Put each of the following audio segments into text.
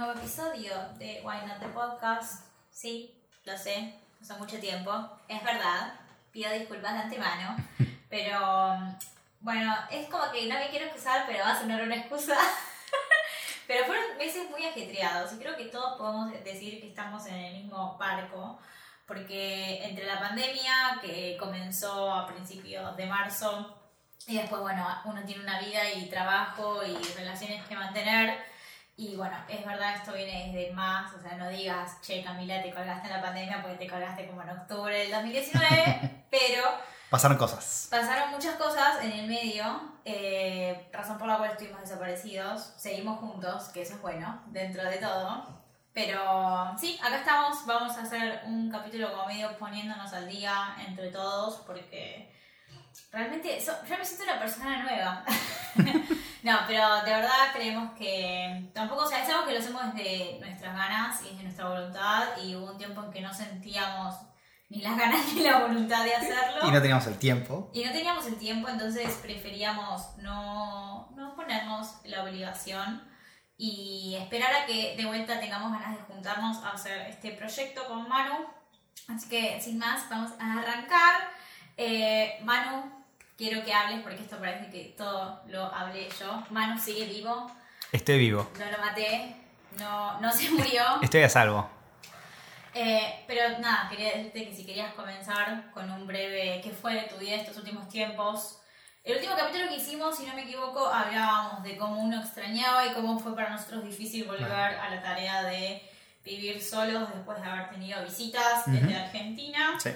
nuevo episodio de Why Not the Podcast. Sí, lo sé, hace mucho tiempo, es verdad, pido disculpas de antemano, pero bueno, es como que no me quiero excusar, pero va a sonar una excusa. pero fueron meses muy ajetreados y creo que todos podemos decir que estamos en el mismo barco, porque entre la pandemia que comenzó a principios de marzo y después, bueno, uno tiene una vida y trabajo y relaciones que mantener y bueno, es verdad, esto viene desde más, o sea, no digas, che, Camila, te colgaste en la pandemia porque te colgaste como en octubre del 2019, pero... Pasaron cosas. Pasaron muchas cosas en el medio, eh, razón por la cual estuvimos desaparecidos, seguimos juntos, que eso es bueno, dentro de todo. Pero sí, acá estamos, vamos a hacer un capítulo como medio poniéndonos al día entre todos, porque realmente yo me siento una persona nueva. no, pero de verdad creemos que tampoco, o sea, es algo que lo hacemos desde nuestras ganas y desde nuestra voluntad y hubo un tiempo en que no sentíamos ni las ganas ni la voluntad de hacerlo. Y no teníamos el tiempo. Y no teníamos el tiempo, entonces preferíamos no, no ponernos la obligación y esperar a que de vuelta tengamos ganas de juntarnos a hacer este proyecto con Manu. Así que sin más, vamos a arrancar. Eh, Manu, quiero que hables porque esto parece que todo lo hablé yo. Manu sigue vivo. Estoy vivo. No lo maté, no, no se murió. Estoy a salvo. Eh, pero nada, quería decirte que si querías comenzar con un breve qué fue de tu vida estos últimos tiempos. El último capítulo que hicimos, si no me equivoco, hablábamos de cómo uno extrañaba y cómo fue para nosotros difícil volver a la tarea de vivir solos después de haber tenido visitas desde Argentina. Sí.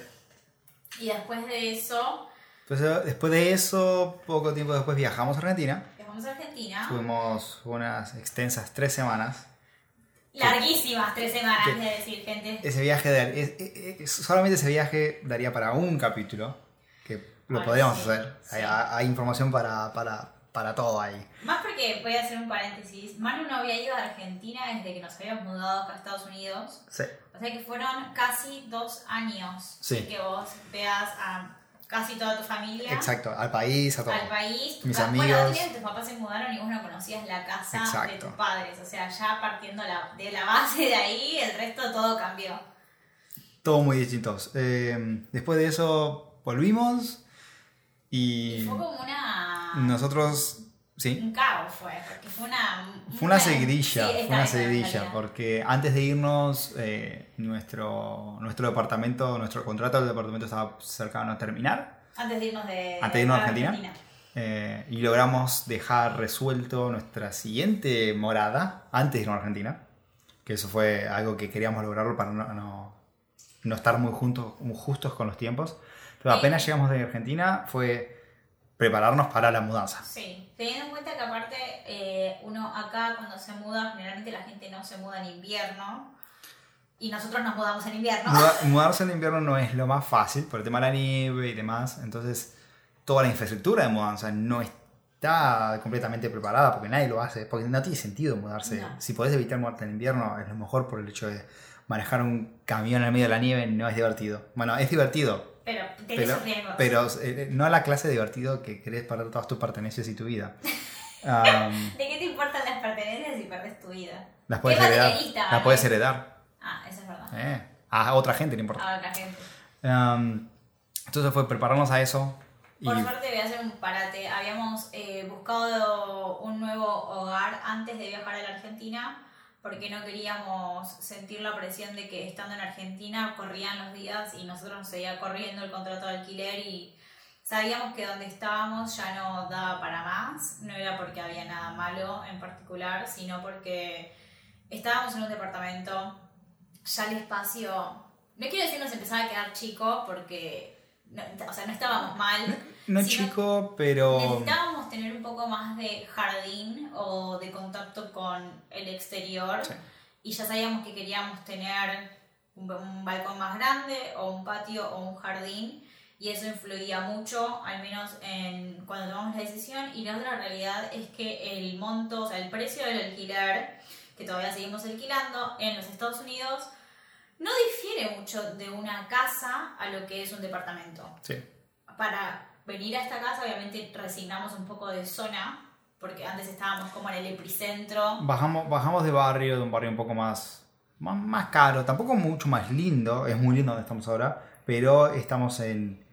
Y después de eso... Eh, después de eso, poco tiempo después viajamos a Argentina. Viajamos a Argentina. Fuimos unas extensas tres semanas. Larguísimas tres semanas, es decir, gente. Ese viaje, de, solamente ese viaje daría para un capítulo, que lo podríamos hacer. Hay, información para, para, para todo ahí. Más porque, voy a hacer un paréntesis, Manu no había ido a Argentina desde que nos habíamos mudado a Estados Unidos. Sí. O sea que fueron casi dos años que vos veas a casi toda tu familia. Exacto, al país, a todo. Al país. Mis amigos. Bueno, tus papás se mudaron y vos no conocías la casa de tus padres. O sea, ya partiendo de la base de ahí, el resto todo cambió. Todo muy distinto. Eh, después de eso volvimos y... y fue como una... Nosotros Sí. Un caos fue, porque fue una... Fue una seguidilla, fue una seguidilla, porque antes de irnos, eh, nuestro, nuestro departamento, nuestro contrato del departamento estaba cercano a terminar. Antes de irnos de, antes de irnos a Argentina. Eh, y logramos dejar resuelto nuestra siguiente morada antes de irnos a Argentina, que eso fue algo que queríamos lograrlo para no, no, no estar muy, juntos, muy justos con los tiempos. Pero apenas llegamos de Argentina fue prepararnos para la mudanza. Sí, teniendo en cuenta que aparte eh, uno acá cuando se muda, generalmente la gente no se muda en invierno y nosotros nos mudamos en invierno. mudarse en invierno no es lo más fácil por el tema de la nieve y demás, entonces toda la infraestructura de mudanza no está completamente preparada porque nadie lo hace, porque no tiene sentido mudarse. Si podés evitar mudarte en invierno es lo mejor por el hecho de manejar un camión en el medio de la nieve no es divertido. Bueno, es divertido, pero pero, pero eh, no a la clase divertido que querés perder todas tus pertenencias y tu vida. ¿De qué te importan las pertenencias si perdes tu vida? Las puedes heredar. Las puedes heredar. Ah, eso es verdad. Eh, a otra gente le importa. A otra gente. entonces fue prepararnos a eso. Por suerte voy a hacer un parate. Habíamos eh, buscado un nuevo hogar antes de viajar a la Argentina porque no queríamos sentir la presión de que estando en Argentina corrían los días y nosotros nos seguía corriendo el contrato de alquiler y sabíamos que donde estábamos ya no daba para más, no era porque había nada malo en particular, sino porque estábamos en un departamento, ya el espacio, no quiero decir nos empezaba a quedar chico porque, o sea, no estábamos mal, no chico, pero... Necesitábamos tener un poco más de jardín o de contacto con el exterior. Y ya sabíamos que queríamos tener un, balcón más grande o un patio o un jardín. Y eso influía mucho, al menos en cuando tomamos la decisión. Y la otra realidad es que el monto, o sea, el precio del alquiler, que todavía seguimos alquilando en los Estados Unidos, no difiere mucho de una casa a lo que es un departamento. Sí. Para venir a esta casa, obviamente resignamos un poco de zona, porque antes estábamos como en el epicentro. Bajamos, bajamos de barrio, de un barrio un poco más, más, más caro, tampoco mucho más lindo, es muy lindo donde estamos ahora, pero estamos en,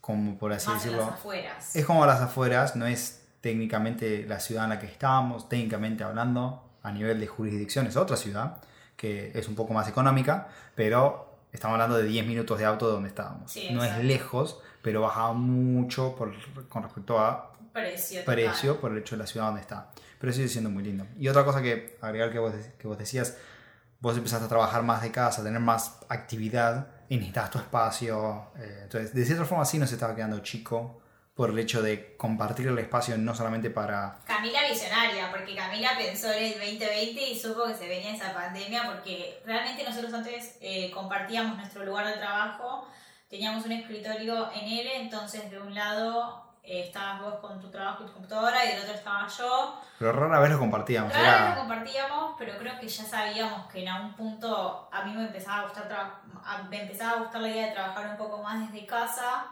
como por así más decirlo, las afueras. es como a las afueras, no es técnicamente la ciudad en la que estamos, técnicamente hablando, a nivel de jurisdicción es otra ciudad, que es un poco más económica, pero estamos hablando de 10 minutos de auto de donde estábamos. Sí, no es lejos, pero baja mucho por, con respecto a precio. precio por el hecho de la ciudad donde está. Pero sigue siendo muy lindo. Y otra cosa que agregar que vos, que vos decías, vos empezaste a trabajar más de casa, a tener más actividad y necesitabas tu espacio. eh, entonces, de cierta forma sí nos estaba quedando chico por el hecho de compartir el espacio no solamente para... Camila visionaria, porque Camila pensó en el 2020 y supo que se venía esa pandemia, porque realmente nosotros antes eh, compartíamos nuestro lugar de trabajo, teníamos un escritorio en él, entonces de un lado eh, estabas vos con tu trabajo y tu computadora y del otro estaba yo. Pero rara vez lo compartíamos. Claro que lo compartíamos, pero creo que ya sabíamos que en algún punto a mí me empezaba a gustar me empezaba a gustar la idea de trabajar un poco más desde casa.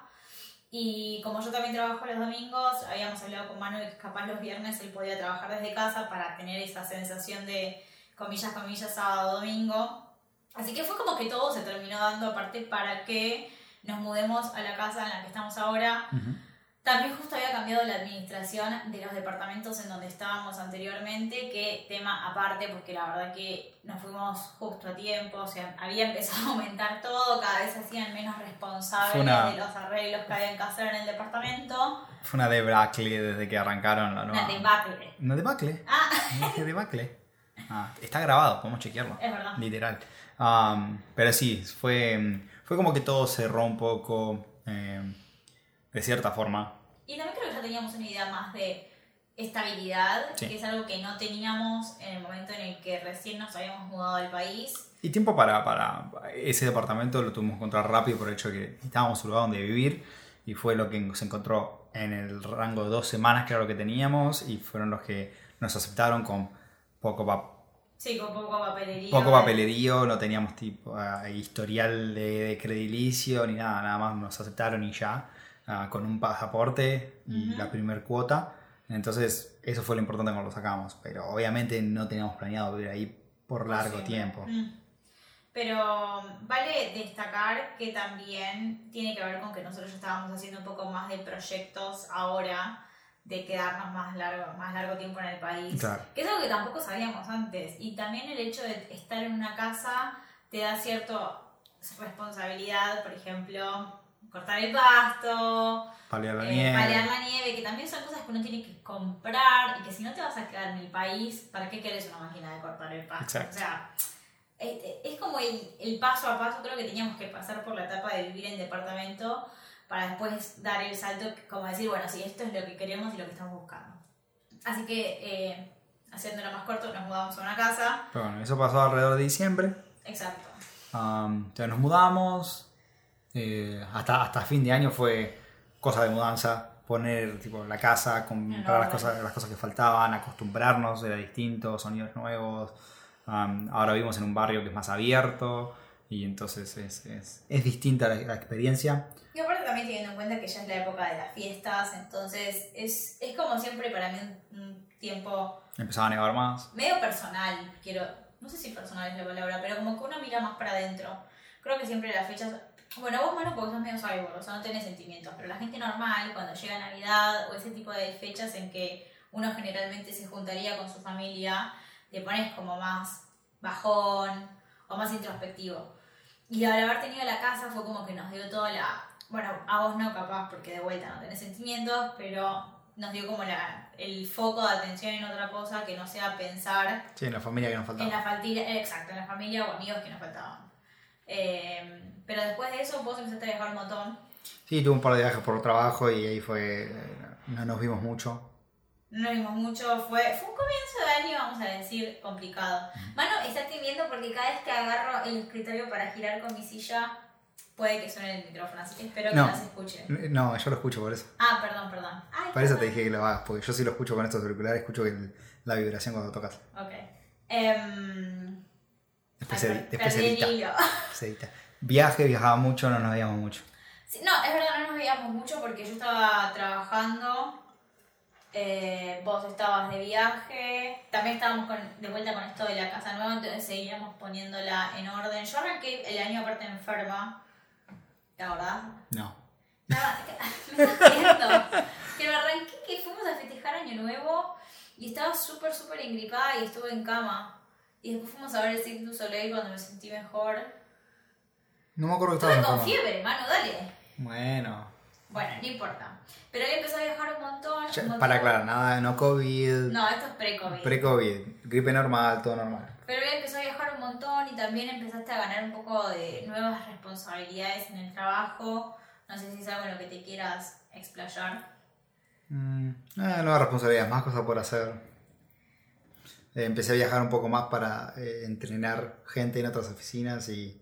Y como yo también trabajo los domingos, habíamos hablado con Manu que capaz los viernes él podía trabajar desde casa para tener esa sensación de comillas, comillas, sábado, domingo. Así que fue como que todo se terminó dando aparte para que nos mudemos a la casa en la que estamos ahora. Ujú. También justo había cambiado la administración de los departamentos en donde estábamos anteriormente, que tema aparte, porque la verdad que nos fuimos justo a tiempo, o sea, había empezado a aumentar todo, cada vez se hacían menos responsables una- de los arreglos que habían que hacer en el departamento. Fue una debacle desde que arrancaron la nueva... Una debacle. Una debacle. Ah, dije debacle. Ah, está grabado, podemos chequearlo. es verdad. Literal. Um, pero sí, fue, fue como que todo cerró un poco eh, de cierta forma. Y también creo que ya teníamos una idea más de estabilidad, Sí. que es algo que no teníamos en el momento en el que recién nos habíamos mudado al país. Y tiempo para, para ese departamento lo tuvimos que encontrar rápido por el hecho de que necesitábamos un lugar donde vivir y fue lo que se encontró en el rango de dos semanas que era lo que teníamos y fueron los que nos aceptaron con poco, Sí, con poco papelería. poco papelerío, no teníamos tipo eh, historial de, de credilicio ni nada, nada más nos aceptaron y ya, ah, con un pasaporte y la primer cuota. Entonces, eso fue lo importante cuando lo sacamos, pero obviamente no teníamos planeado vivir ahí por largo tiempo. Mm. Pero vale destacar que también tiene que ver con que nosotros ya estábamos haciendo un poco más de proyectos ahora de quedarnos más largo, más largo tiempo en el país. Claro. Que es algo que tampoco sabíamos antes. Y también el hecho de estar en una casa te da cierta responsabilidad, por ejemplo, cortar el pasto, Paliar la eh, nieve. paliar la nieve, que también son cosas que uno tiene que comprar y que si no te vas a quedar en el país, ¿para qué querés una máquina de cortar el pasto? Exacto. O sea, es, es como el, el paso a paso, creo que teníamos que pasar por la etapa de vivir en departamento para después dar el salto, como decir, bueno, sí, esto es lo que queremos y lo que estamos buscando. Así que, eh, haciéndolo más corto, nos mudamos a una casa. Pero bueno, eso pasó alrededor de diciembre. Exacto. Um, entonces nos mudamos. eh, hasta, hasta fin de año fue cosa de mudanza. Poner tipo, la casa, comprar las cosas, las cosas que faltaban, acostumbrarnos, era distinto, sonidos nuevos. Um, ahora vivimos en un barrio que es más abierto y entonces es, es, es distinta la, la experiencia. Y aparte también teniendo en cuenta que ya es la época de las fiestas, entonces es, es como siempre para mí un, un tiempo Empezaba a nevar más. medio personal, quiero, no sé si personal es la palabra, pero como que uno mira más para adentro. Creo que siempre las fechas, bueno, vos Manu porque sos medio cyborg, o sea, no tenés sentimientos, pero la gente normal, cuando llega Navidad o ese tipo de fechas en que uno generalmente se juntaría con su familia, te pones como más bajón o más introspectivo. Y al haber tenido la casa fue como que nos dio toda la, bueno, a vos no capaz porque de vuelta no tenés sentimientos, pero nos dio como la, el foco de atención en otra cosa que no sea pensar Sí, en la familia que nos en faltaba. la familia, exacto, en la familia o amigos que nos faltaban. Eh, pero después de eso vos empezaste a viajar un montón. Sí, tuve un par de viajes por trabajo y ahí fue. eh, No nos vimos mucho. No nos vimos mucho, fue, fue un comienzo de año, vamos a decir, complicado. Mano, está temiendo porque cada vez que agarro el escritorio para girar con mi silla, puede que suene el micrófono, así que espero que No. no se escuche. No, yo lo escucho por eso. Ah, perdón, perdón. Ay, Para eso te dije que lo hagas, porque yo sí lo escucho con estos auriculares, escucho el- la vibración cuando tocas. Ok. Em, Después, ay, se, per- después se perdí el edita. hilo. se edita. Viaje, viajaba mucho, no nos veíamos mucho. Sí, no, es verdad, no nos veíamos mucho porque yo estaba trabajando Eh, vos estabas de viaje, también estábamos con, de vuelta con esto de la casa nueva, entonces seguíamos poniéndola en orden. Yo arranqué el año aparte enferma, ¿te acordás? No. Estaba- me estás viendo. Que me arranqué que fuimos a festejar Año Nuevo y estaba súper, súper engripada y estuve en cama. Y después fuimos a ver el Cirque du Soleil cuando me sentí mejor. No me acuerdo que estaba Estuve con fiebre, mano, dale. Bueno. Bueno, no importa. Pero ahí empezó a viajar un montón. Ya, un montón. para aclarar, nada, no COVID, No, esto es pre-COVID. pre-COVID, gripe normal, todo normal. Pero él empezó a viajar un montón y también empezaste a ganar un poco de nuevas responsabilidades en el trabajo. No sé si es algo en lo que te quieras explayar. Mm, eh, nuevas responsabilidades, más cosas por hacer. Eh, empecé a viajar un poco más para eh, entrenar gente en otras oficinas y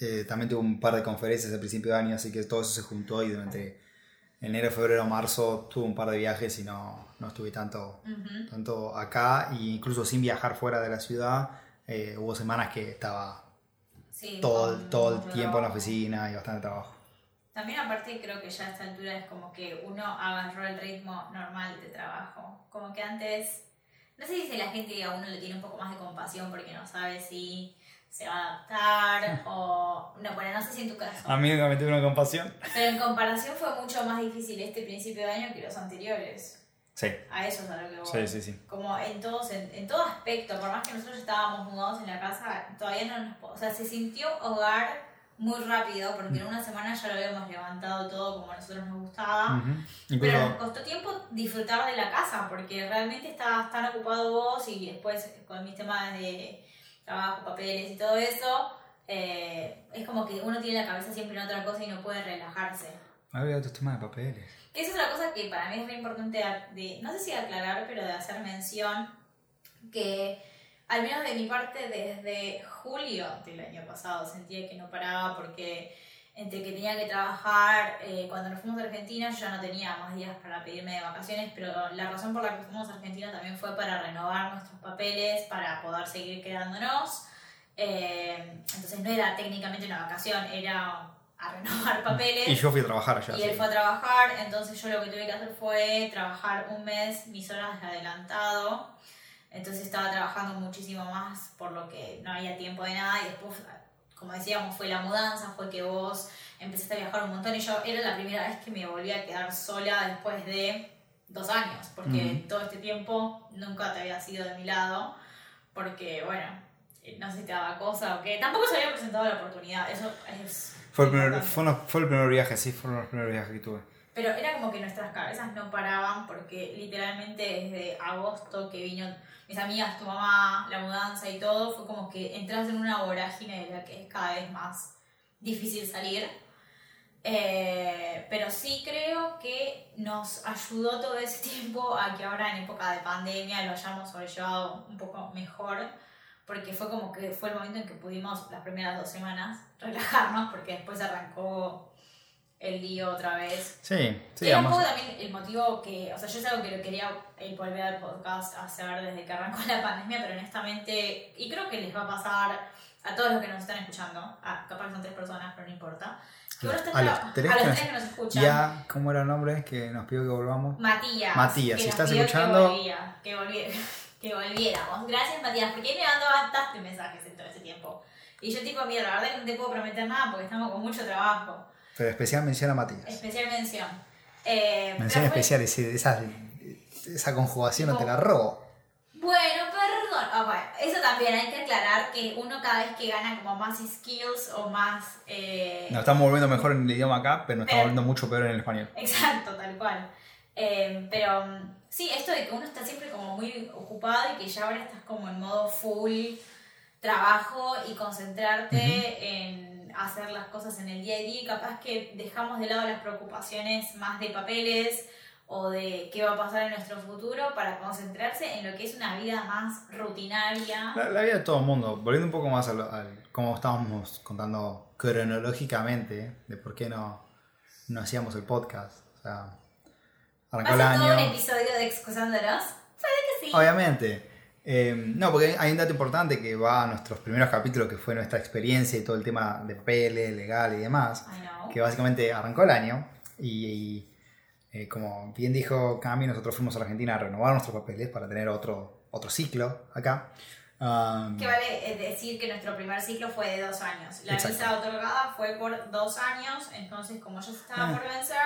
eh, también tuve un par de conferencias al principio de año, así que todo eso se juntó y durante enero, febrero, marzo tuve un par de viajes y no, no estuve tanto, Ujú. tanto acá, e incluso sin viajar fuera de la ciudad. eh, hubo semanas que estaba Sí, todo, con todo el tiempo en la trabajo. oficina y bastante trabajo. También aparte creo que ya a esta altura es como que uno agarró el ritmo normal de trabajo. Como que antes, no sé si la gente a uno le tiene un poco más de compasión porque no sabe si se va a adaptar o... No, bueno, no sé si en tu caso. A mí me tuve una compasión. Pero en comparación fue mucho más difícil este principio de año que los anteriores. Sí, A eso es a lo que voy. sí, sí, sí. Como en, todos, en, en todo aspecto, por más que nosotros estábamos mudados en la casa, todavía no nos... O sea, se sintió hogar muy rápido porque en una semana ya lo habíamos levantado todo como a nosotros nos gustaba. Pero nos costó tiempo disfrutar de la casa porque realmente estabas tan ocupado vos y después con mis temas de trabajo, papeles y todo eso, eh, es como que uno tiene la cabeza siempre en otra cosa y no puede relajarse. había otros temas de papeles. Que esa es otra cosa que para mí es muy importante de, no sé si aclarar, pero de hacer mención, que al menos de mi parte desde julio del año pasado sentía que no paraba porque entre que tenía que trabajar, eh, cuando nos fuimos a Argentina yo ya no tenía más días para pedirme de vacaciones, pero la razón por la que fuimos a Argentina también fue para renovar nuestros papeles, para poder seguir quedándonos. Eh, entonces no era técnicamente una vacación, era a renovar papeles. Y yo fui a trabajar allá. Y él que- fue a trabajar, entonces yo lo que tuve que hacer fue trabajar un mes mis horas de adelantado. Entonces estaba trabajando muchísimo más por lo que no había tiempo de nada y después, como decíamos, fue la mudanza, fue que vos empezaste a viajar un montón y yo era la primera vez que me volví a quedar sola después de dos años, porque Ujú. todo este tiempo nunca te había sido de mi lado, porque bueno, eh, no sé si te daba cosa o qué, tampoco se había presentado la oportunidad, eso es... Fue el, primer, fue, uno- fue el primer viaje, sí, fueron los primeros viajes que tuve. Pero era como que nuestras cabezas no paraban porque literalmente desde agosto que vino mis amigas, tu mamá, la mudanza y todo, fue como que entras en una vorágine de la que es cada vez más difícil salir. Eh, pero sí creo que nos ayudó todo ese tiempo a que ahora en época de pandemia lo hayamos sobrellevado un poco mejor, porque fue como que fue el momento en que pudimos las primeras dos semanas relajarnos, porque después arrancó el lío otra vez. Sí, sí, Era un poco también el motivo que, o sea, yo es algo que lo quería eh, volver al podcast a hacer desde que arrancó la pandemia, pero honestamente, y creo que les va a pasar a todos los que nos están escuchando, a, capaz que son tres personas, pero no importa, que uno está A los tres a que los nos- tres que nos escuchan. Ya, ¿cómo era el nombre? Que nos pidió que volvamos. Matías. Matías, que si estás escuchando- Que, volvía, que, volviera- que volviéramos. Gracias, Matías, porque me mandó bastantes mensajes en todo ese tiempo. Y yo, tipo, mira, la verdad que no te puedo prometer nada porque estamos con mucho trabajo. Pero especial mención a Matías. Especial mención. Eh, Mención fue- especial, ese- esa, esa conjugación no te la robo. Bueno, perdón. Ah, bueno, eso también hay que aclarar que uno cada vez que gana como más skills o más... eh, Nos estamos volviendo mejor en el idioma acá, pero nos estamos volviendo mucho peor en el español. Exacto, tal cual. Eh, pero sí, esto de que uno está siempre como muy ocupado y que ya ahora estás como en modo full trabajo y concentrarte en hacer las cosas en el día a día y capaz que dejamos de lado las preocupaciones más de papeles o de qué va a pasar en nuestro futuro para concentrarse en lo que es una vida más rutinaria. La, la vida de todo el mundo, volviendo un poco más al, al- como estábamos contando cronológicamente de por qué no, no hacíamos el podcast. O sea, ¿Va arrancó a el ser todo un episodio de Excusándonos? Que sí. Obviamente. Eh, no, porque hay un dato importante que va a nuestros primeros capítulos, que fue nuestra experiencia y todo el tema de papeles, legal y demás. I know. Que básicamente arrancó el año y, y Eh, como bien dijo Cami, nosotros fuimos a la Argentina a renovar nuestros papeles para tener otro, otro ciclo acá. Um, Que vale eh, decir que nuestro primer ciclo fue de dos años. La Exacto. visa otorgada fue por dos años, entonces como se estaba Ah. por vencer,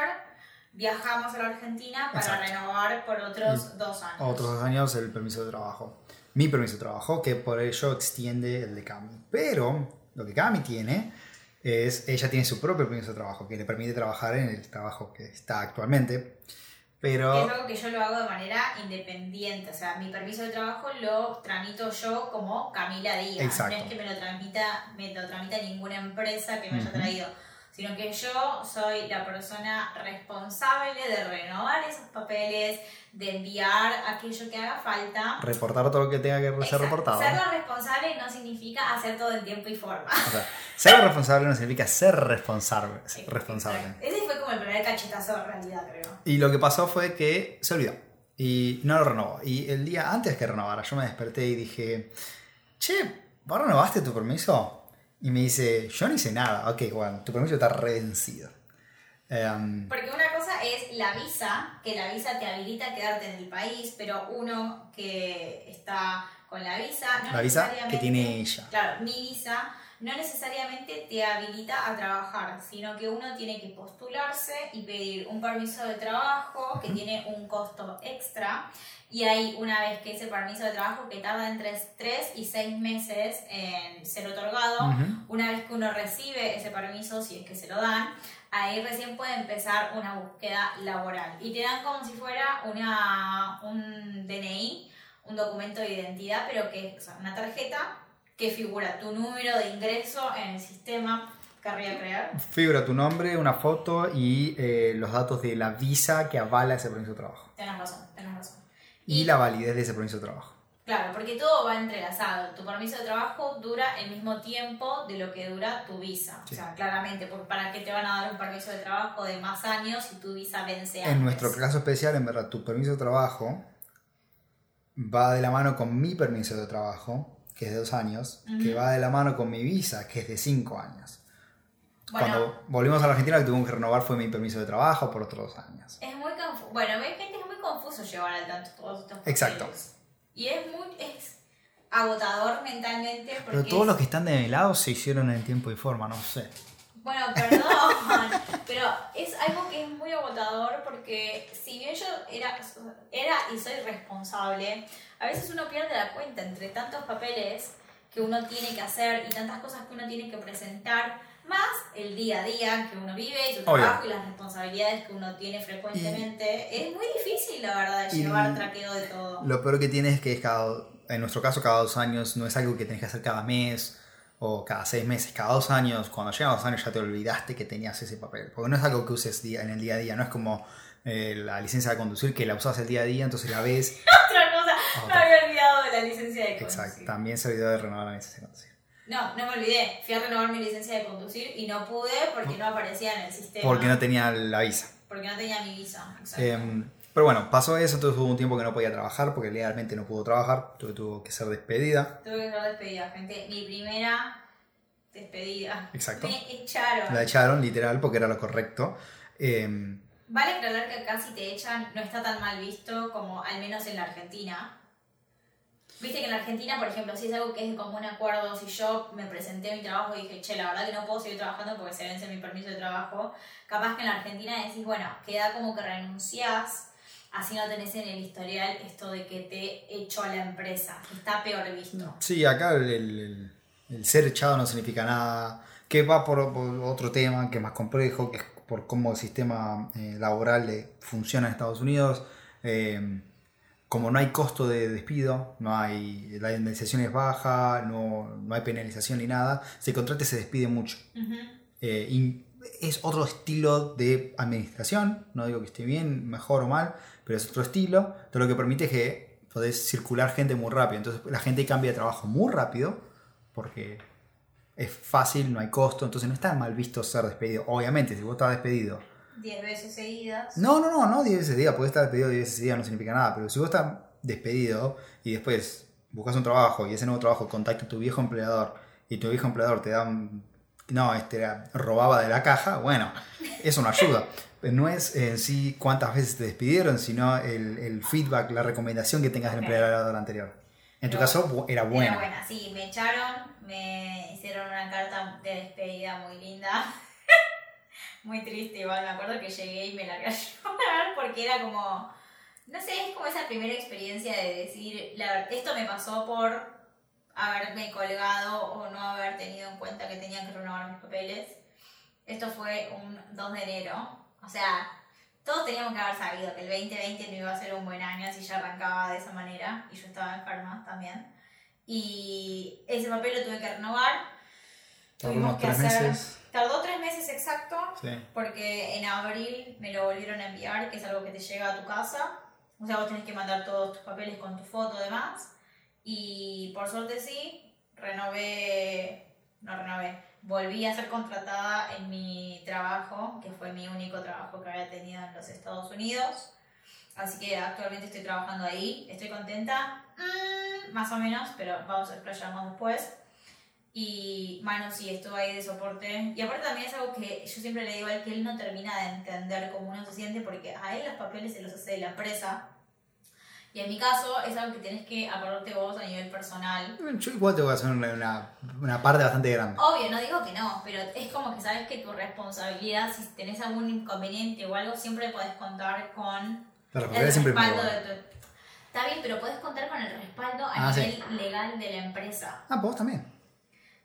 viajamos a la Argentina para Exacto. renovar por otros dos años. otros dos años el permiso de trabajo. Mi permiso de trabajo, que por ello extiende el de Cami. Pero lo que Cami tiene es, ella tiene su propio permiso de trabajo, que le permite trabajar en el trabajo que está actualmente. Pero... Es algo que yo lo hago de manera independiente, o sea, mi permiso de trabajo lo tramito yo como Camila Díaz. Exacto. No es que me lo tramita, me lo tramita ninguna empresa que me haya traído, sino que yo soy la persona responsable de renovar esos papeles, de enviar aquello que haga falta. reportar todo lo que tenga que ser Exacto. reportado. Ser la responsable no significa hacer todo en tiempo y forma. O sea, ser responsable no significa ser responsable. Ese fue como el primer cachetazo de realidad, creo. Y lo que pasó fue que se olvidó. Y no lo renovó. Y el día antes que renovara, yo me desperté y dije, che, ¿vos renovaste tu permiso? Y me dice, yo no hice nada. Ok, bueno, tu permiso está revencido. Em, Porque una cosa es la visa, que la visa te habilita a quedarte en el país, pero uno que está con la visa, no la visa que tiene ella. Claro, mi visa no necesariamente te habilita a trabajar, sino que uno tiene que postularse y pedir un permiso de trabajo que tiene un costo extra. Y hay una vez que ese permiso de trabajo que tarda entre 3 y 6 meses en ser otorgado, una vez que uno recibe ese permiso, si es que se lo dan, ahí recién puede empezar una búsqueda laboral. Y te dan como si fuera una, un DNI, un documento de identidad, pero que es una tarjeta que figura tu número de ingreso en el sistema, querría creer. Figura tu nombre, una foto y eh, los datos de la visa que avala ese permiso de trabajo. Tenés razón, tenés razón. Y la validez de ese permiso de trabajo. Claro, porque todo va entrelazado. Tu permiso de trabajo dura el mismo tiempo de lo que dura tu visa. Sí. O sea, claramente, por- ¿para qué te van a dar un permiso de trabajo de más años si tu visa vence antes? En nuestro caso especial, en verdad, tu permiso de trabajo va de la mano con mi permiso de trabajo, que es de dos años, que va de la mano con mi visa, que es de cinco años. Bueno, Cuando volvimos a la Argentina, lo que tuvimos que renovar fue mi permiso de trabajo por otros dos años. es muy confuso. Bueno, ves gente es muy confuso llevar al tanto todos estos papeles. Exacto. Y es muy es agotador mentalmente porque Pero todos es- los que están develados se hicieron en tiempo y forma, no sé. Bueno, perdón, pero es algo que es muy agotador porque si bien yo era, era y soy responsable, a veces uno pierde la cuenta entre tantos papeles que uno tiene que hacer y tantas cosas que uno tiene que presentar, más el día a día que uno vive y su Obvio. trabajo y las responsabilidades que uno tiene frecuentemente. es muy difícil, la verdad, de Y- llevar traqueo de todo. Lo peor que tiene es que cada, en nuestro caso cada dos años, no es algo que tenés que hacer cada mes o cada seis meses, cada dos años. Cuando llegan dos años ya te olvidaste que tenías ese papel. Porque no es algo que uses día, en el día a día, no es como eh, la licencia de conducir que la usas el día a día, entonces la ves. Otra cosa, me Otra. había olvidado de la licencia de conducir. Exacto, también se olvidó de renovar la licencia de conducir. No, no me olvidé. Fui a renovar mi licencia de conducir y no pude porque no aparecía en el sistema. Porque no tenía la visa. Porque no tenía mi visa. Exacto. Em, pero bueno, pasó eso, entonces hubo un tiempo que no podía trabajar porque legalmente no pudo trabajar, tuve, tuvo que ser despedida. Tuve que ser despedida, gente. Mi primera despedida. Exacto. Me echaron. La echaron literal porque era lo correcto. Em, Vale aclarar que acá si te echan no está tan mal visto como al menos en la Argentina. Viste que en la Argentina, por ejemplo, si es algo que es de común acuerdo, si yo me presenté a mi trabajo y dije, che, la verdad que no puedo seguir trabajando porque se vence mi permiso de trabajo, capaz que en la Argentina decís, bueno, queda como que renunciás, así no tenés en el historial esto de que te echó a la empresa, que está peor visto. Sí, acá el, el- el ser echado no significa nada, que va por, por otro tema que es más complejo, que es por cómo el sistema eh, laboral funciona en Estados Unidos. Eh, como no hay costo de despido, no hay, la indemnización es baja, no, no hay penalización ni nada, se contrata y se despide mucho. Eh, y es otro estilo de administración, no digo que esté bien, mejor o mal, pero es otro estilo, todo lo que permite es que podés circular gente muy rápido, entonces la gente cambia de trabajo muy rápido, porque es fácil, no hay costo, entonces no está mal visto ser despedido. Obviamente, si vos estás despedido, Diez veces seguidas. no, no, no, no 10 veces día, podés estar despedido 10 veces día, no significa nada, pero si vos estás despedido y después buscas un trabajo y ese nuevo trabajo contacta a tu viejo empleador y tu viejo empleador te da un... No, este era- robaba de la caja, bueno, eso no ayuda. no es en sí cuántas veces te despidieron, sino el, el feedback, la recomendación que tengas del Ok. empleador anterior. En tu Pero caso era buena. Era buena, sí, me echaron, me hicieron una carta de despedida muy linda. muy triste, igual me acuerdo que llegué y me largué a llorar porque era como, no sé, es como esa primera experiencia de decir, la esto me pasó por haberme colgado o no haber tenido en cuenta que tenía que renovar mis papeles. Esto fue un 2 de enero, o sea, todos teníamos que haber sabido que el 2020 no iba a ser un buen año si ya arrancaba de esa manera y yo estaba enferma también. Y ese papel lo tuve que renovar. Tardó Tuvimos que tres hacer. meses. Tardó tres meses exacto Sí. porque en abril me lo volvieron a enviar, que es algo que te llega a tu casa. O sea, vos tenés que mandar todos tus papeles con tu foto demás. Y por suerte sí, renové, no renové, volví a ser contratada en mi trabajo, que fue mi único trabajo que había tenido en los Estados Unidos. Así que actualmente estoy trabajando ahí, estoy contenta, mm, más o menos, pero vamos a explayar más después. Y Manu sí, estuvo ahí de soporte. Y aparte también es algo que yo siempre le digo a él que él no termina de entender cómo uno se siente porque a él los papeles se los hace la empresa. Y en mi caso es algo que tienes que acordarte vos a nivel personal. Yo igual te voy a hacer una, una, parte bastante grande. Obvio, no digo que no, pero es como que sabes que tu responsabilidad, si tenés algún inconveniente o algo, siempre podés contar con La el respaldo de tu... Está bien, pero podés contar con el respaldo a Ah, sí. nivel legal de la empresa. Ah, vos también.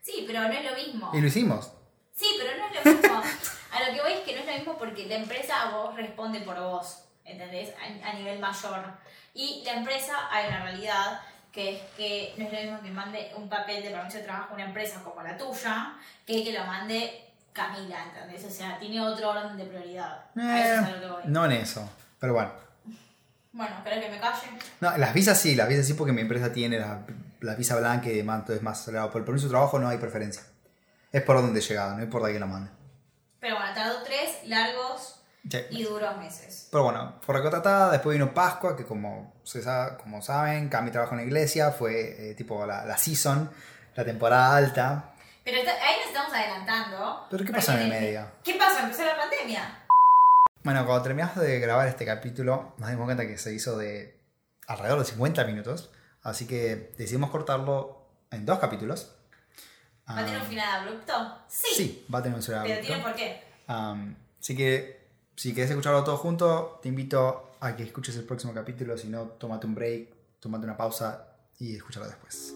Sí, pero no es lo mismo. Y lo hicimos. Sí, pero no es lo mismo. A lo que voy es que no es lo mismo porque la empresa a vos responde por vos, ¿entendés? A, a nivel mayor. Y la empresa, hay una realidad que es que no es lo mismo que mande un papel de permiso de trabajo a una empresa como la tuya que que lo mande Camila, ¿entendés? O sea, tiene otro orden de prioridad. A eso es a lo que voy. Eh, no en eso. Pero bueno. Bueno, espero que me calle. No, las visas sí, las visas sí porque mi empresa tiene la, la visa blanca y demás, entonces es más acelerado. Por el permiso de trabajo no hay preferencia. Es por donde he llegado, no importa quién lo mande. Pero bueno, tardó tres largos Y duros meses. Pero bueno, fue recontratada, después vino Pascua, que como, se sabe, como saben, Cami trabajó en la iglesia, fue eh, tipo la, la season, la temporada alta. Pero está- ahí nos estamos adelantando. ¿Pero qué pasó en el medio? ¿Qué pasó? Empezó la pandemia. Bueno, cuando terminamos de grabar este capítulo, nos dimos cuenta que se hizo de alrededor de 50 minutos, así que decidimos cortarlo en dos capítulos. ¿Va a tener un Ah, final abrupto? Sí. Sí, va a tener un final Pero abrupto. tiene por qué. Um, así que si querés escucharlo todo junto, te invito a que escuches el próximo capítulo. Si no, tómate un break, tómate una pausa y escúchalo después.